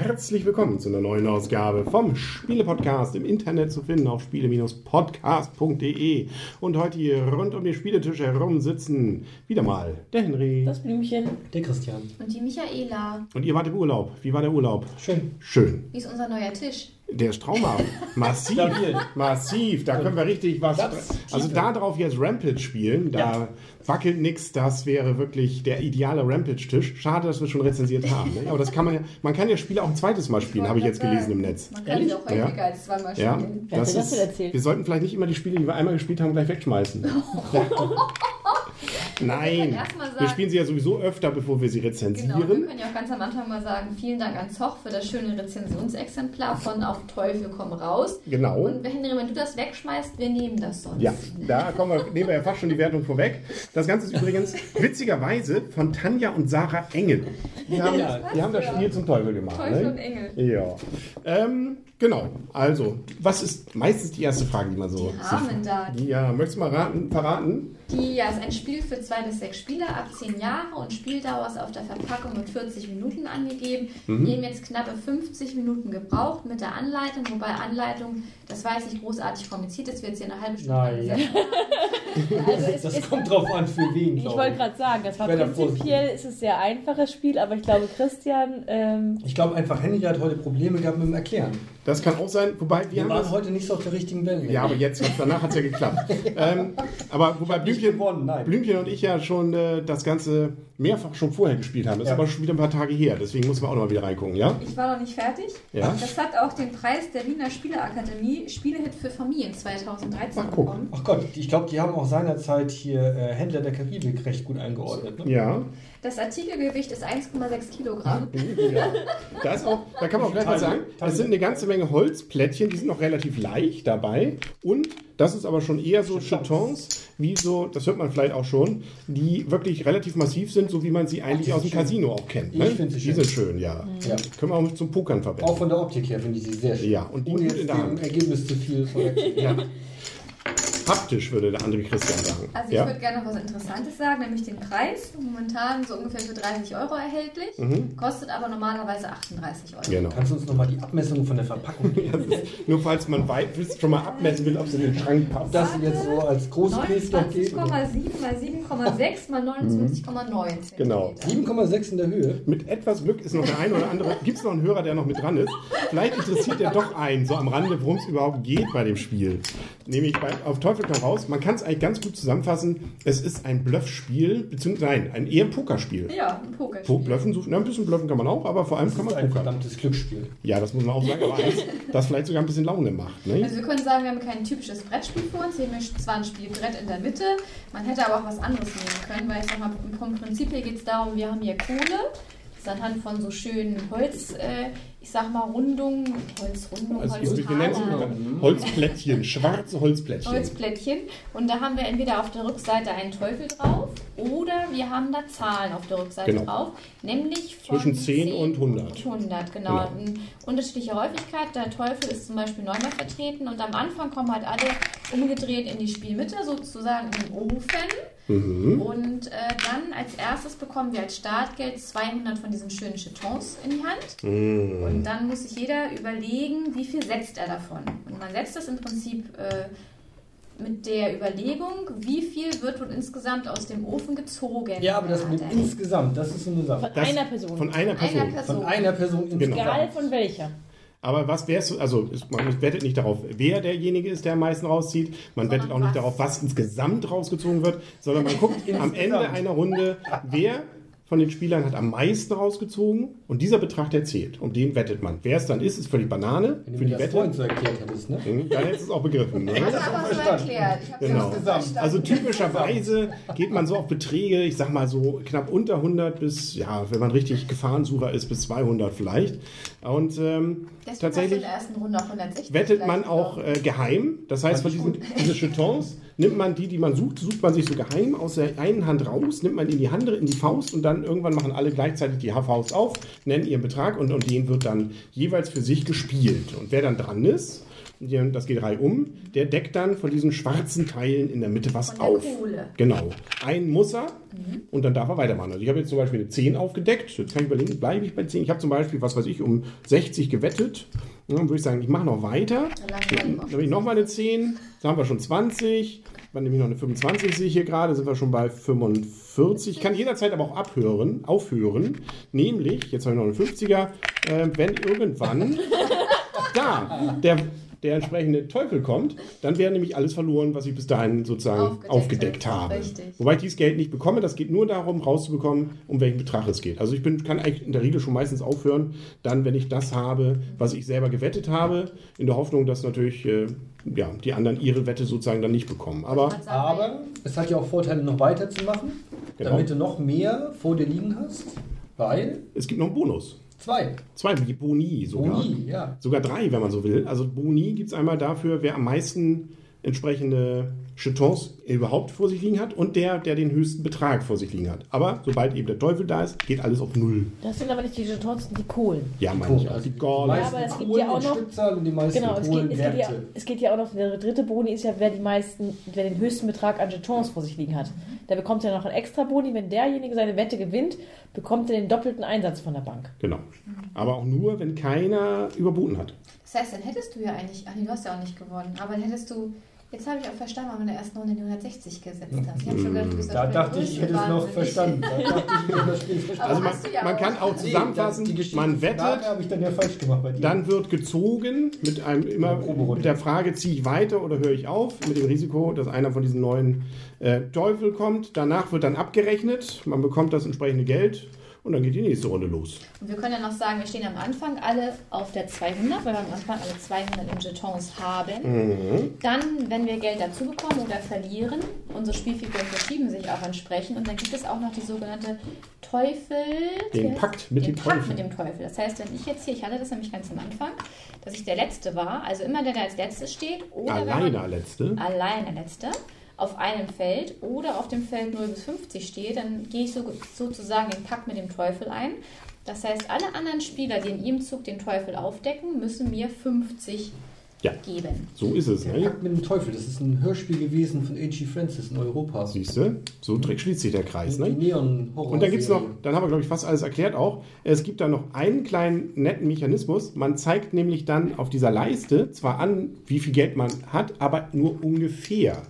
Herzlich willkommen zu einer neuen Ausgabe vom Spiele-Podcast im Internet zu finden auf spiele-podcast.de. Und heute hier rund um den Spieletisch herum sitzen wieder mal der Henry. Das Blümchen. Der Christian. Und die Michaela. Und ihr wart im Urlaub. Wie war der Urlaub? Schön. Schön. Wie ist unser neuer Tisch? Der ist traumhaft. Massiv. Massiv. Da können wir richtig was. Also da drauf jetzt Rampage spielen. Da Ja. wackelt nichts. Das wäre wirklich der ideale Rampage-Tisch. Schade, dass wir schon rezensiert haben. Ne? Aber das kann man ja. Man kann ja Spiele auch ein zweites Mal spielen, habe ich jetzt gelesen im Netz. Man kann sie auch häufiger Ja. als zweimal Ja, spielen. Dir das denn erzählt? wir sollten vielleicht nicht immer die Spiele, die wir einmal gespielt haben, gleich wegschmeißen. Nein, sagen- wir spielen sie ja sowieso öfter, bevor wir sie Genau, wir rezensieren. können ja auch ganz am Anfang mal sagen, vielen Dank an Zoch für das schöne Rezensionsexemplar von Auf Teufel komm raus. Genau. Und Henry, wenn du das wegschmeißt, wir nehmen das sonst. Ja, da kommen wir, nehmen wir ja fast schon die Wertung vorweg. Das Ganze ist übrigens witzigerweise von Tanja und Sarah Engel. Die haben, Ja, die haben das Spiel zum Teufel gemacht. Teufel ne? und Engel. Ja. Ähm, genau. Also, was ist meistens die erste Frage, die man so. Die Rahmen da. Ja, möchtest du mal raten, verraten? Die ja, ist ein Spiel für zwei bis sechs Spieler ab zehn Jahre und Spieldauer ist auf der Verpackung mit 40 Minuten angegeben. Mhm. Wir haben jetzt knappe 50 Minuten gebraucht mit der Anleitung, wobei Anleitung, das war jetzt nicht großartig kompliziert, das wird jetzt hier eine halbe Stunde Nein. Also es Das ist, kommt drauf an, für wen, ich wollte ich. gerade sagen, das war Ich prinzipiell ist es sehr einfaches Spiel, aber ich glaube, Christian, ähm, Ich glaube einfach, Henry hat heute Probleme gehabt mit dem Erklären. Das kann auch sein. Wobei, wir, Wir haben waren das. heute nicht so auf der richtigen Welle. Ja, aber jetzt, danach hat es ja geklappt. ähm, aber wobei Blümchen, gewonnen, nein. Blümchen und ich ja schon äh, das Ganze mehrfach schon vorher gespielt haben. Das ist Ja. aber schon wieder ein paar Tage her. Deswegen muss man auch noch mal wieder reingucken, ja? Ich war noch nicht fertig. Ja. Das hat auch den Preis der Wiener Spieleakademie Spielehit für Familien 2013 Ach, bekommen. Ach Gott, ich glaube, die haben auch seinerzeit hier äh, Händler der Karibik recht gut eingeordnet. Ne? Ja. Das Artikelgewicht ist 1,6 Kilogramm. ja. Da, ist auch, da kann man auch gleich mal sagen, es sind eine ganze Menge Holzplättchen, die sind noch relativ leicht dabei. Und das ist aber schon eher so Chetons, wie so, das hört man vielleicht auch schon, die wirklich relativ massiv sind, so wie man sie eigentlich die aus dem schön. Casino auch kennt. Ich Ne? finde sie die schön. sind schön, ja. Ja. Können wir auch zum Pokern verwenden. Auch von der Optik her finde ich sie sehr schön. Ja, und die Ohne jetzt in der Hand. Ergebnis zu viel vorweg. Ja. Haptisch würde der andere Christian sagen. Also ich ja? würde gerne noch was Interessantes sagen, nämlich den Preis. Momentan so ungefähr für 30 Euro erhältlich, Mhm. kostet aber normalerweise 38 Euro. Genau. Kannst du uns nochmal die Abmessung von der Verpackung geben? Ist, nur falls man weit willst, schon mal abmessen will, ob es in den Schrank passt. Das jetzt so als großes Bild noch geben? 29,7 mal 7,6 mal 29,9 Genau. Zentimeter. 7,6 in der Höhe. Mit etwas Glück ist noch der eine oder andere. Gibt es noch einen Hörer, der noch mit dran ist? Vielleicht interessiert er doch einen, so am Rande, worum es überhaupt geht bei dem Spiel. Nämlich bei, auf Teufel komm raus. Man kann es eigentlich ganz gut zusammenfassen. Es ist ein Bluffspiel, beziehungsweise nein, ein eher Pokerspiel. Ja, ein Pokerspiel. Po Bluffen, so, na, ein bisschen bluffen kann man auch, aber vor allem Das kann ist man ein pokern. verdammtes Glücksspiel. Ja, das muss man auch sagen, aber eins, das vielleicht sogar ein bisschen Laune macht. Ne? Also wir können sagen, wir haben kein typisches Brettspiel vor uns. Wir haben hier zwar ein Spielbrett in der Mitte, man hätte aber auch was anderes nehmen können, weil ich sag mal, vom Prinzip her geht es darum, wir haben hier Kohle, anhand von so schönen Holz, äh, ich sag mal Rundungen, Holzrundungen, Also, es Holztaler. Holzplättchen, schwarze Holzplättchen. Holzplättchen und da haben wir entweder auf der Rückseite einen Teufel drauf oder wir haben da Zahlen auf der Rückseite Genau. drauf, nämlich von Zwischen 10 und 100. 100, genau. Genau. Unterschiedliche Häufigkeit. Der Teufel ist zum Beispiel neunmal vertreten und am Anfang kommen halt alle umgedreht in die Spielmitte, sozusagen in den Ofen. Mhm. Und äh, dann als erstes bekommen wir als Startgeld 200 von diesen schönen Chetons in die Hand. Mhm. Und dann muss sich jeder überlegen, wie viel setzt er davon. Und man setzt das im Prinzip äh, mit der Überlegung, wie viel wird wohl insgesamt aus dem Ofen gezogen. Ja, aber das mit insgesamt, das ist so eine von Sache. Das- einer Person. Von einer Einer Person. Person. Von einer Person insgesamt. Genau. Egal von welcher. Aber was wär's, also es- man wettet nicht darauf, wer derjenige ist, der am meisten rauszieht. Man Sondern wettet auch nicht was. darauf, was insgesamt rausgezogen wird, sondern man guckt am Ende einer Runde, wer von den Spielern hat am meisten rausgezogen und dieser Betrag, der zählt. Um den wettet man. Wer es dann ist, ist völlig Banane Wenn für die das Wette. vorhin so erklärt hättest, ne? Hm, Dann hättest du es auch begriffen. Ne? Ich habe aber so erklärt. Ich habe Genau. verstanden. Also typischerweise geht man so auf Beträge, ich sag mal so knapp unter 100 bis, ja, wenn man richtig Gefahrensucher ist, bis 200 vielleicht. Und ähm, tatsächlich in der ersten Runde auch 160 wettet man auch äh, geheim. Das heißt, von diesen diese Chetons nimmt man die, die man sucht, sucht man sich so geheim aus der einen Hand raus, nimmt man in die andere, in die Faust und dann irgendwann machen alle gleichzeitig die HVs auf, nennen ihren Betrag und, und den wird dann jeweils für sich gespielt. Und wer dann dran ist, das geht Reihe um, der deckt dann von diesen schwarzen Teilen in der Mitte was der auf. Kohle. Genau. Ein muss er und dann darf er weitermachen. Also ich habe jetzt zum Beispiel eine 10 aufgedeckt. Jetzt kann ich überlegen, bleibe ich bei 10? Ich habe zum Beispiel, was weiß ich, um 60 gewettet. Dann würde ich sagen, ich mache noch weiter. Dann Dann habe ich nochmal eine 10. Dann haben wir schon 20. Dann nehme ich noch eine 25, sehe ich hier gerade, sind wir schon bei 45. Ich kann jederzeit aber auch abhören, aufhören. Nämlich, jetzt habe ich noch eine 50er, äh, wenn irgendwann da der, der entsprechende Teufel kommt, dann wäre nämlich alles verloren, was ich bis dahin sozusagen Aufgedeckt aufgedeckt, habe. Richtig. Wobei ich dieses Geld nicht bekomme, das geht nur darum, rauszubekommen, um welchen Betrag es geht. Also ich bin, kann eigentlich in der Regel schon meistens aufhören, dann, wenn ich das habe, was ich selber gewettet habe, in der Hoffnung, dass natürlich äh, ja, die anderen ihre Wette sozusagen dann nicht bekommen. Aber Aber es hat ja auch Vorteile, noch weiterzumachen, Genau. damit du noch mehr vor dir liegen hast. Weil es gibt noch einen Bonus. Zwei. Zwei Boni sogar. Boni, ja. Sogar drei, wenn man so will. Also Boni gibt es einmal dafür, wer am meisten entsprechende Jetons überhaupt vor sich liegen hat und der, der den höchsten Betrag vor sich liegen hat. Aber sobald eben der Teufel da ist, geht alles auf Null. Das sind aber nicht die sind die Kohlen. Ja, meine ich auch. Die Gorle. Ja, aber es gibt Kohlen ja auch noch- Stückzahl und die meisten Genau, es geht, es, geht ja, Kohlenwerte. es geht ja auch noch, der dritte Boni ist ja, wer die meisten, wer den höchsten Betrag an Jetons vor sich liegen hat. Der bekommt ja noch einen extra Boni. Wenn derjenige seine Wette gewinnt, bekommt er den doppelten Einsatz von der Bank. Genau. Aber auch nur, wenn keiner überboten hat. Das heißt, dann hättest du ja eigentlich, ach nee, du hast ja auch nicht gewonnen, aber dann hättest du, jetzt habe ich auch verstanden, warum du in der ersten Runde die 160 gesetzt hast. Ich habe schon gedacht, du bist Da dachte ich, ich hätte es noch verstanden. Da dachte ich, ich hätte das Spiel verstanden. Aber Also man, ja man kann auch zusammenfassen, Nee, die Geschichte man wettet, habe ich dann ja falsch gemacht bei dir. dann wird gezogen mit einem immer mit der Frage, ziehe ich weiter oder höre ich auf, mit dem Risiko, dass einer von diesen neuen äh, Teufel kommt. Danach wird dann abgerechnet, man bekommt das entsprechende Geld und dann geht die nächste Runde los. Und wir können ja noch sagen, wir stehen am Anfang alle auf der 200, weil wir am Anfang alle 200 in Jetons haben. Mhm. Dann, wenn wir Geld dazu bekommen oder verlieren, unsere Spielfiguren verschieben sich auch entsprechend. Und dann gibt es auch noch die sogenannte Teufel... Den Pakt mit den dem Pakt Teufel. mit dem Teufel. Das heißt, wenn ich jetzt hier, ich hatte das nämlich ganz am Anfang, dass ich der Letzte war, also immer der, der als Letztes steht, oder man- Alleine letzte. allein der Letzte auf einem Feld oder auf dem Feld 0 bis 50 steht, dann gehe ich so, sozusagen den Pakt mit dem Teufel ein. Das heißt, alle anderen Spieler, die in ihrem Zug den Teufel aufdecken, müssen mir 50 Ja. geben. So ist es. Der Ne? Pakt mit dem Teufel, das ist ein Hörspiel gewesen von H.G. Francis in Europa. Siehst du? So direkt schließt sich der Kreis. Ne? Und dann gibt es noch, dann haben wir, glaube ich, fast alles erklärt auch. Es gibt da noch einen kleinen netten Mechanismus. Man zeigt nämlich dann auf dieser Leiste zwar an, wie viel Geld man hat, aber nur ungefähr.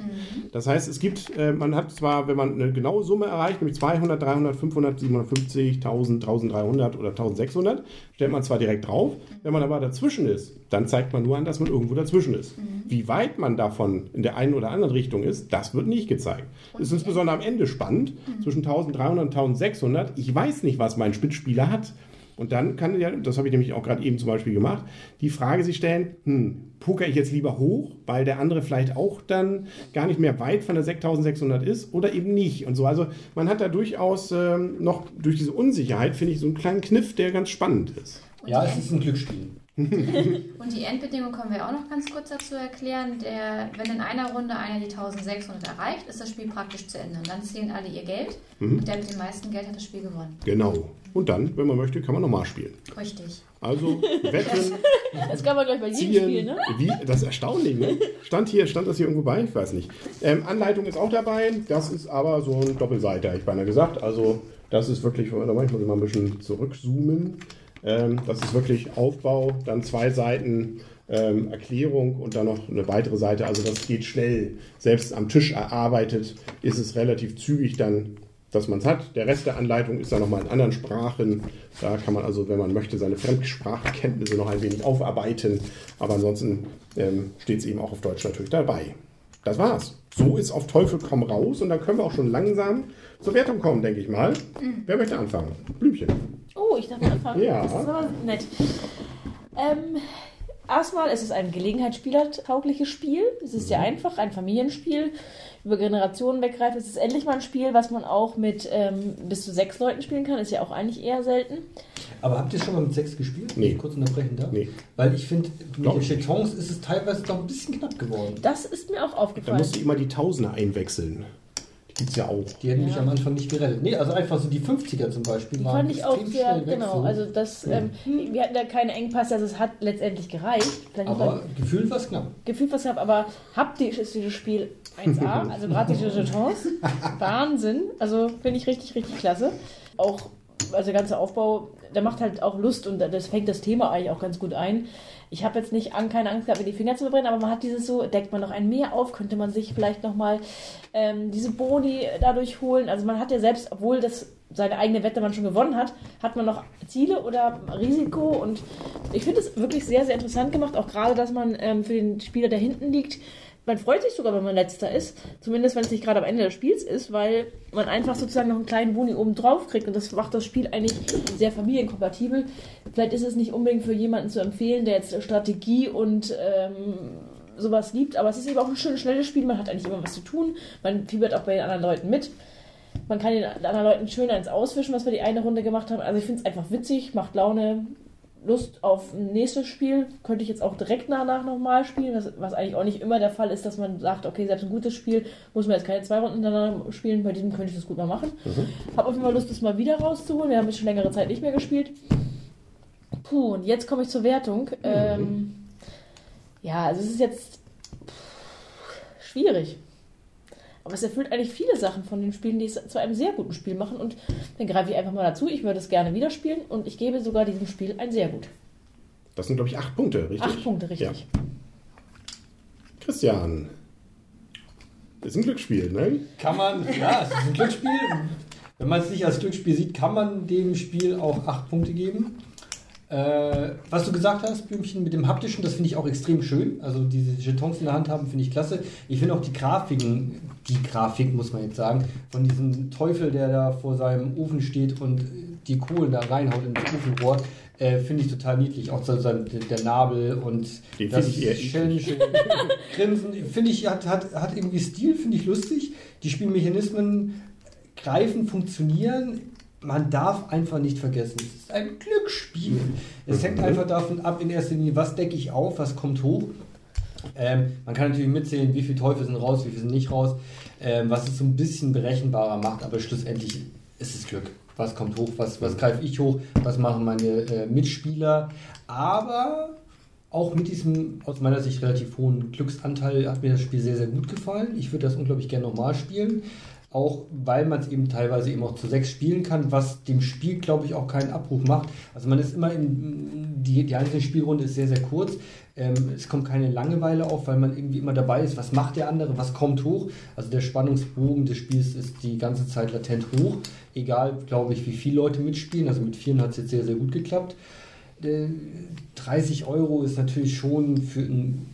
Das heißt, es gibt, äh, man hat zwar, wenn man eine genaue Summe erreicht, nämlich 200, 300, 500, 750, 1000, 1300 oder 1600, stellt man zwar direkt drauf. Wenn man aber dazwischen ist, dann zeigt man nur an, dass man irgendwo dazwischen ist. Wie weit man davon in der einen oder anderen Richtung ist, das wird nicht gezeigt. Es ist insbesondere am Ende spannend, zwischen 1300 und 1600. Ich weiß nicht, was mein Spitzspieler hat. Und dann kann ja, das habe ich nämlich auch gerade eben zum Beispiel gemacht, die Frage sich stellen, hm, poker ich jetzt lieber hoch, weil der andere vielleicht auch dann gar nicht mehr weit von der 6600 ist oder eben nicht und so. Also man hat da durchaus ähm, noch durch diese Unsicherheit, finde ich, so einen kleinen Kniff, der ganz spannend ist. Und, Ja, es ist ein Glücksspiel. und die Endbedingung können wir auch noch ganz kurz dazu erklären. Der, wenn in einer Runde einer die 1600 erreicht, ist das Spiel praktisch zu Ende. Und dann zählen alle ihr Geld. Und der mit dem meisten Geld hat das Spiel gewonnen. Genau. Und dann, wenn man möchte, kann man nochmal spielen. Richtig. Also wetten, Das kann man gleich bei jedem ziehen. Spiel, ne? Wie, das ist erstaunlich, ne? Stand hier, stand das hier irgendwo bei? Ich weiß nicht. Ähm, Anleitung ist auch dabei. Das ist aber so ein Doppelseiter, ich beinahe gesagt. Also das ist wirklich, da muss ich mal ein bisschen zurückzoomen. Ähm, das ist wirklich Aufbau, dann zwei Seiten ähm, Erklärung und dann noch eine weitere Seite. Also das geht schnell. Selbst am Tisch erarbeitet ist es relativ zügig dann dass man es hat. Der Rest der Anleitung ist dann nochmal in anderen Sprachen. Da kann man also, wenn man möchte, seine Fremdsprachkenntnisse noch ein wenig aufarbeiten. Aber ansonsten ähm, steht es eben auch auf Deutsch natürlich dabei. Das war's. So ist auf Teufel komm raus und dann können wir auch schon langsam zur Wertung kommen, denke ich mal. Wer möchte anfangen? Blümchen. Oh, ich darf anfangen. Ja. Das ist aber nett. Ähm, erstmal, es ist ein gelegenheitsspielertaugliches Spiel. Es ist sehr einfach, ein Familienspiel. Über Generationen weggreift. Es ist endlich mal ein Spiel, was man auch mit ähm, bis zu sechs Leuten spielen kann. Ist ja auch eigentlich eher selten. Aber habt ihr schon mal mit sechs gespielt? Nee. Kurz unterbrechen darf? Nee. Weil ich finde, mit Glaub den. Chetons ist es teilweise doch ein bisschen knapp geworden. Das ist mir auch Da aufgefallen. musst du immer die Tausender einwechseln. Die Gibt's ja auch. Die hätten mich Ja. am Anfang nicht gerettet. Nee, also einfach so die 50er zum Beispiel Die waren fand ich auch sehr, genau. so. Also das, ähm, wir hatten da keine Engpässe, also es hat letztendlich gereicht. Vielleicht aber gefühlt war es knapp. gefühlt was habe, aber haptisch ist dieses Spiel 1A, also diese Jetons, Wahnsinn. Also finde ich richtig, richtig klasse. Auch, also der ganze Aufbau, der macht halt auch Lust und das fängt das Thema eigentlich auch ganz gut ein. Ich habe jetzt nicht an, keine Angst gehabt, mir die Finger zu verbrennen, aber man hat dieses so, deckt man noch ein Meer auf, könnte man sich vielleicht nochmal ähm, diese Boni dadurch holen. Also man hat ja selbst, obwohl das seine eigene Wette man schon gewonnen hat, hat man noch Ziele oder Risiko und ich finde es wirklich sehr, sehr interessant gemacht, auch gerade, dass man ähm, für den Spieler, der hinten liegt, man freut sich sogar, wenn man letzter ist, zumindest wenn es nicht gerade am Ende des Spiels ist, weil man einfach sozusagen noch einen kleinen Boni oben drauf kriegt und das macht das Spiel eigentlich sehr familienkompatibel. Vielleicht ist es nicht unbedingt für jemanden zu empfehlen, der jetzt Strategie und ähm, sowas liebt, aber es ist eben auch ein schönes, schnelles Spiel, man hat eigentlich immer was zu tun, man fiebert auch bei den anderen Leuten mit. Man kann den anderen Leuten schön eins auswischen, was wir die eine Runde gemacht haben. Also ich finde es einfach witzig, macht Laune, Lust auf ein nächstes Spiel. Könnte ich jetzt auch direkt danach nochmal spielen, was, was eigentlich auch nicht immer der Fall ist, dass man sagt, okay, selbst ein gutes Spiel muss man jetzt keine zwei Runden hintereinander spielen. Bei diesem könnte ich das gut mal machen. Hab auf jeden Fall Lust, das mal wieder rauszuholen. Wir haben jetzt schon längere Zeit nicht mehr gespielt. Puh, und jetzt komme ich zur Wertung. Ähm, ja, also es ist jetzt pff, schwierig. Aber es erfüllt eigentlich viele Sachen von den Spielen, die es zu einem sehr guten Spiel machen. Und dann greife ich einfach mal dazu. Ich würde es gerne wieder spielen und ich gebe sogar diesem Spiel ein sehr gut. Das sind, glaube ich, acht Punkte, richtig? Acht Punkte, richtig. Christian. Das ist ein Glücksspiel, ne? Kann man, ja, es ist ein Glücksspiel. Wenn man es nicht als Glücksspiel sieht, kann man dem Spiel auch 8 Punkte geben. Äh, was du gesagt hast, Blümchen, mit dem haptischen, das finde ich auch extrem schön. Also diese Jetons in der Hand haben, finde ich klasse. Ich finde auch die Grafiken, die Grafik muss man jetzt sagen, von diesem Teufel, der da vor seinem Ofen steht und die Kohlen da reinhaut ins Ofenrohr, äh, finde ich total niedlich. Auch so sein, der Nabel und Den das schelmische Grinsen, finde ich, hat, hat, hat irgendwie Stil, finde ich lustig. Die Spielmechanismen greifen, funktionieren. Man darf einfach nicht vergessen, es ist ein Glücksspiel. Es hängt einfach davon ab, in erster Linie, was decke ich auf, was kommt hoch. Ähm, man kann natürlich mitzählen, wie viele Teufel sind raus, wie viele sind nicht raus, ähm, was es so ein bisschen berechenbarer macht, aber schlussendlich ist es Glück. Was kommt hoch, was, was greife ich hoch, was machen meine äh, Mitspieler. Aber auch mit diesem aus meiner Sicht relativ hohen Glücksanteil hat mir das Spiel sehr, sehr gut gefallen. Ich würde das unglaublich gerne nochmal spielen. Auch weil man es eben teilweise eben auch zu sechs spielen kann, was dem Spiel, glaube ich, auch keinen Abbruch macht. Also man ist immer in, die, die einzelne Spielrunde ist sehr, sehr kurz. Ähm, es kommt keine Langeweile auf, weil man irgendwie immer dabei ist, was macht der andere, was kommt hoch. Also der Spannungsbogen des Spiels ist die ganze Zeit latent hoch. Egal, glaube ich, wie viele Leute mitspielen. Also mit vielen hat es jetzt sehr, sehr gut geklappt. Äh, 30 Euro ist natürlich schon für ein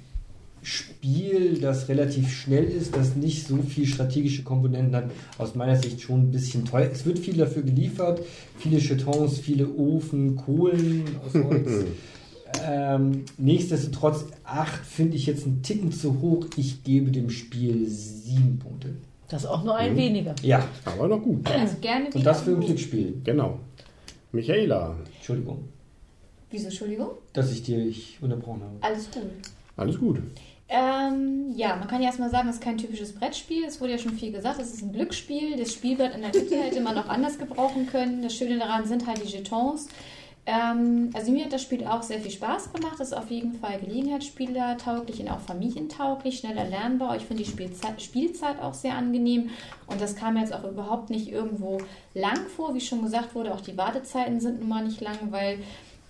Spiel, das relativ schnell ist, das nicht so viel strategische Komponenten hat, aus meiner Sicht schon ein bisschen teuer. Es wird viel dafür geliefert, viele Chetons, viele Ofen, Kohlen aus Holz. ähm, nichtsdestotrotz, 8 finde ich jetzt einen Ticken zu hoch. Ich gebe dem Spiel 7 Punkte. Das ist auch nur ein Mhm. weniger. Ja, Aber noch gut. Also gerne und das für ein Glücksspiel. Genau. Michaela, Entschuldigung, Wieso, Entschuldigung? dass ich dir ich unterbrochen habe. Alles gut. alles gut. Ähm, ja, man kann ja erstmal sagen, es ist kein typisches Brettspiel. Es wurde ja schon viel gesagt, es ist ein Glücksspiel. Das Spielbrett in der Mitte hätte man auch anders gebrauchen können. Das Schöne daran sind halt die Jetons. Ähm, also mir hat das Spiel auch sehr viel Spaß gemacht. Es ist auf jeden Fall Gelegenheitsspieler tauglich und auch familientauglich, schnell erlernbar. Ich finde die Spielzeit, Spielzeit auch sehr angenehm und das kam jetzt auch überhaupt nicht irgendwo lang vor. Wie schon gesagt wurde, auch die Wartezeiten sind nun mal nicht lang, weil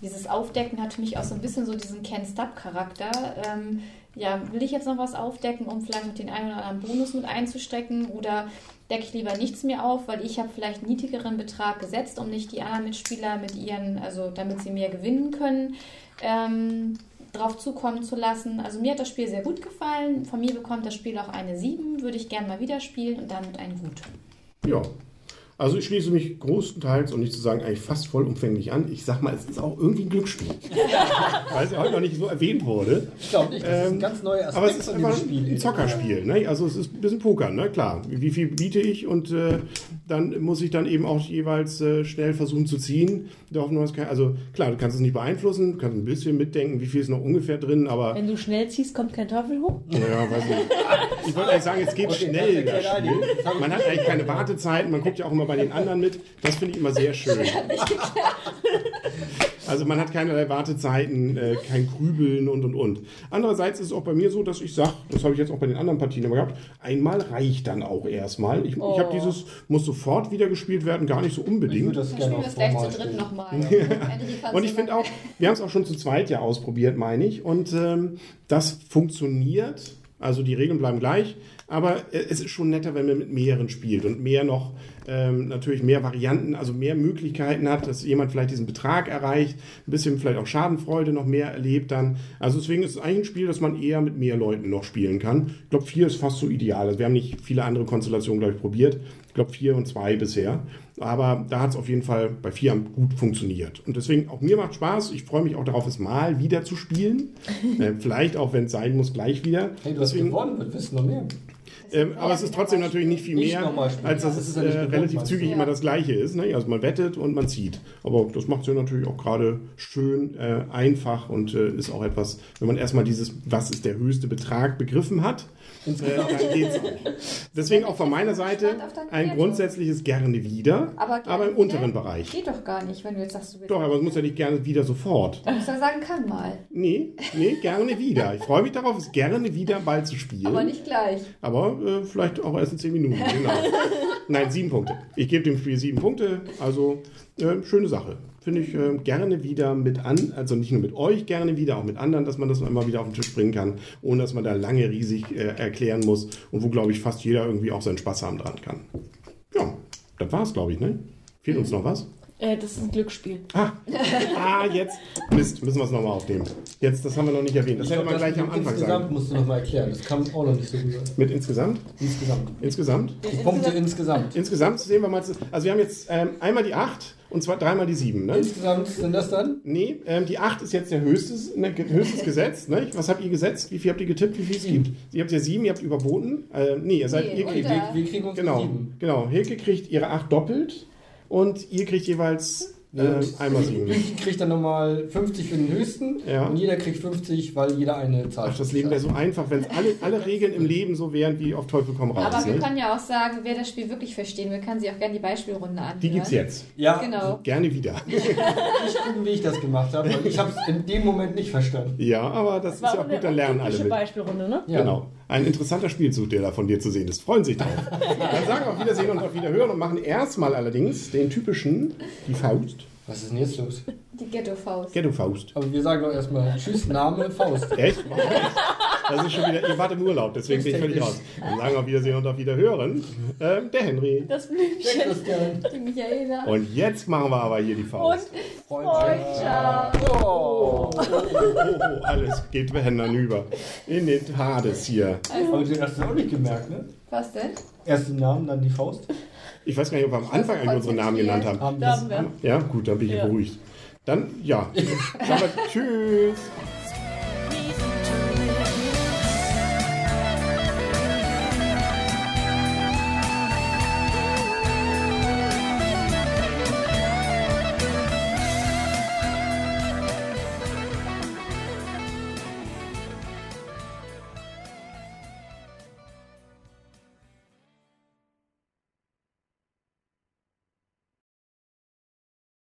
dieses Aufdecken hat für mich auch so ein bisschen so diesen Can't-Stop-Charakter. Ähm, ja, will ich jetzt noch was aufdecken, um vielleicht noch den einen oder anderen Bonus mit einzustecken oder decke ich lieber nichts mehr auf, weil ich habe vielleicht einen niedrigeren Betrag gesetzt, um nicht die anderen Mitspieler mit ihren, also damit sie mehr gewinnen können, ähm, drauf zukommen zu lassen. Also mir hat das Spiel sehr gut gefallen. Von mir bekommt das Spiel auch eine 7, würde ich gerne mal wieder spielen und damit ein Gut. Ja. Also ich schließe mich großenteils, um nicht zu sagen eigentlich fast vollumfänglich an. Ich sag mal, es ist auch irgendwie ein Glücksspiel. Weil es ja heute noch nicht so erwähnt wurde. Ich glaube nicht, es Ähm, ein ganz neuer Aspekt Aber es ist einfach Spiel ein ist. Zockerspiel. Ne? Also es ist ein bisschen Poker, ne? klar. Wie viel biete ich und äh, dann muss ich dann eben auch jeweils äh, schnell versuchen zu ziehen. Der Hoffnung, Also klar, du kannst es nicht beeinflussen, du kannst ein bisschen mitdenken, wie viel ist noch ungefähr drin, aber Wenn du schnell ziehst, kommt kein Teufel hoch. ja, weiß nicht. Ich wollte eigentlich sagen, es geht Okay, schnell, das das Man hat eigentlich keine Wartezeiten, man guckt ja auch immer bei den anderen mit. Das finde ich immer sehr schön. Also man hat keinerlei Wartezeiten, äh, kein Grübeln und und und. Andererseits ist es auch bei mir so, dass ich sage, das habe ich jetzt auch bei den anderen Partien immer gehabt, einmal reicht dann auch erstmal. Ich, ich habe Oh. dieses, muss sofort wieder gespielt werden, gar nicht so Ich unbedingt. würde das Dann gerne spielen wir es gleich zu dritt nochmal. Und ich finde auch, wir haben es auch schon zu zweit ja ausprobiert, meine ich. Und ähm, das funktioniert. Also die Regeln bleiben gleich. Aber es ist schon netter, wenn man mit mehreren spielt und mehr noch, ähm, natürlich mehr Varianten, also mehr Möglichkeiten hat, dass jemand vielleicht diesen Betrag erreicht, ein bisschen vielleicht auch Schadenfreude noch mehr erlebt dann. Also deswegen ist es eigentlich ein Spiel, das man eher mit mehr Leuten noch spielen kann. Ich glaube, vier ist fast so ideal. Also wir haben nicht viele andere Konstellationen, glaube ich, probiert. Ich glaube, vier und zwei bisher. Aber da hat es auf jeden Fall bei vier gut funktioniert. Und deswegen, auch mir macht Spaß. Ich freue mich auch darauf, es mal wieder zu spielen. äh, vielleicht auch, wenn es sein muss, gleich wieder. Hey, du hast deswegen, gewonnen, was willst du noch mehr? Ähm, aber es ist trotzdem natürlich nicht viel mehr, als dass Das es äh, relativ zügig immer das Gleiche ist. Ne? Also man wettet und man zieht. Aber das macht es ja natürlich auch gerade schön äh, einfach und äh, ist auch etwas, wenn man erstmal dieses, was ist der höchste Betrag, begriffen hat, äh, dann geht's auch. Deswegen auch von meiner Seite ein grundsätzliches gerne wieder, Aber, aber im unteren Bereich. Geht doch gar nicht, wenn du jetzt sagst, du willst. Doch, aber es muss ja nicht gerne wieder sofort. Du musst ja sagen, kann mal. Nee, nee, gerne wieder. Ich freue mich darauf, es gerne wieder bald zu spielen. Aber nicht gleich. Aber äh, vielleicht auch erst in 10 Minuten. Genau. Nein, sieben Punkte. Ich gebe dem Spiel sieben Punkte. Also äh, schöne Sache. Finde ich äh, gerne wieder mit an, also nicht nur mit euch, gerne wieder auch mit anderen, dass man das immer wieder auf den Tisch bringen kann, ohne dass man da lange riesig äh, erklären muss und wo, glaube ich, fast jeder irgendwie auch seinen Spaß haben dran kann. Ja, das war's, glaube ich, ne? Fehlt uns noch was? Äh, das ist ein Glücksspiel. Ah, ah, jetzt. Mist, müssen wir es nochmal aufnehmen. Jetzt, das haben wir noch nicht erwähnt. Das Ich hätte man gleich am mit Anfang Insgesamt sagen. musst du noch mal erklären. Das kam auch noch nicht so gut. Mit insgesamt? Insgesamt. Insgesamt? Die Punkte insgesamt. Insgesamt sehen wir mal, also wir haben jetzt ähm, einmal die 8 und zwar dreimal die 7. Ne? Insgesamt sind das dann? Nee, ähm, die 8 ist jetzt der höchstes, ne, höchstes Gesetz. Ne? Was habt ihr gesetzt? Wie viel habt ihr getippt? Wie viel es gibt? Ihr habt ja 7, ihr habt überboten. Äh, nee, ihr seid, Nee, ihr kriegt, da- Wir, wir kriegen uns genau, sieben. genau. Hilke kriegt ihre 8 doppelt und ihr kriegt jeweils äh, Und einmal 7. Ich krieg dann nochmal 50 für den höchsten Ja. und jeder kriegt 50, weil jeder eine Zahl Ach, das Leben wäre so einfach, wenn es alle, alle Regeln im Leben so wären wie auf Teufel komm raus. Aber wir Ne? können ja auch sagen, wer das Spiel wirklich verstehen will, kann sich auch gerne die Beispielrunde anhören. Die gibt's jetzt. Ja, Genau. Gerne wieder. ich gucken, wie ich das gemacht habe, weil ich habe es in dem Moment nicht verstanden. Ja, aber das, ist ja auch gut, dann lernen alle typische mit. Beispielrunde, ne? Ja. Genau. Ein interessanter Spielzug, der da von dir zu sehen ist. Freuen sich drauf. Dann sagen wir auf Wiedersehen und auf Wiederhören und machen erstmal allerdings den typischen, die Faust. Was ist denn jetzt los? Die Ghetto-Faust. Ghetto Faust. Aber wir sagen doch erstmal Tschüss, Name, Faust. Echt? Das ist schon wieder, ihr wart im Urlaub, deswegen bin ich völlig raus. Dann sagen wir auf Wiedersehen und auf Wiederhören. Ähm, der Henry. Das Blümchen. Christian. Die Michaela. Und jetzt machen wir aber hier die Und Faust. Freundschaft. Oh, oh, oh, oh, alles geht behändern über. In den Hades hier. Aber den hast du auch nicht gemerkt, ne? Was denn? Erst den Namen, dann die Faust. Ich weiß gar nicht, ob wir am Anfang eigentlich unsere Namen genannt haben. Haben da haben wir. Ja, gut, dann bin ich Ja. beruhigt. Dann, ja. Wir Tschüss.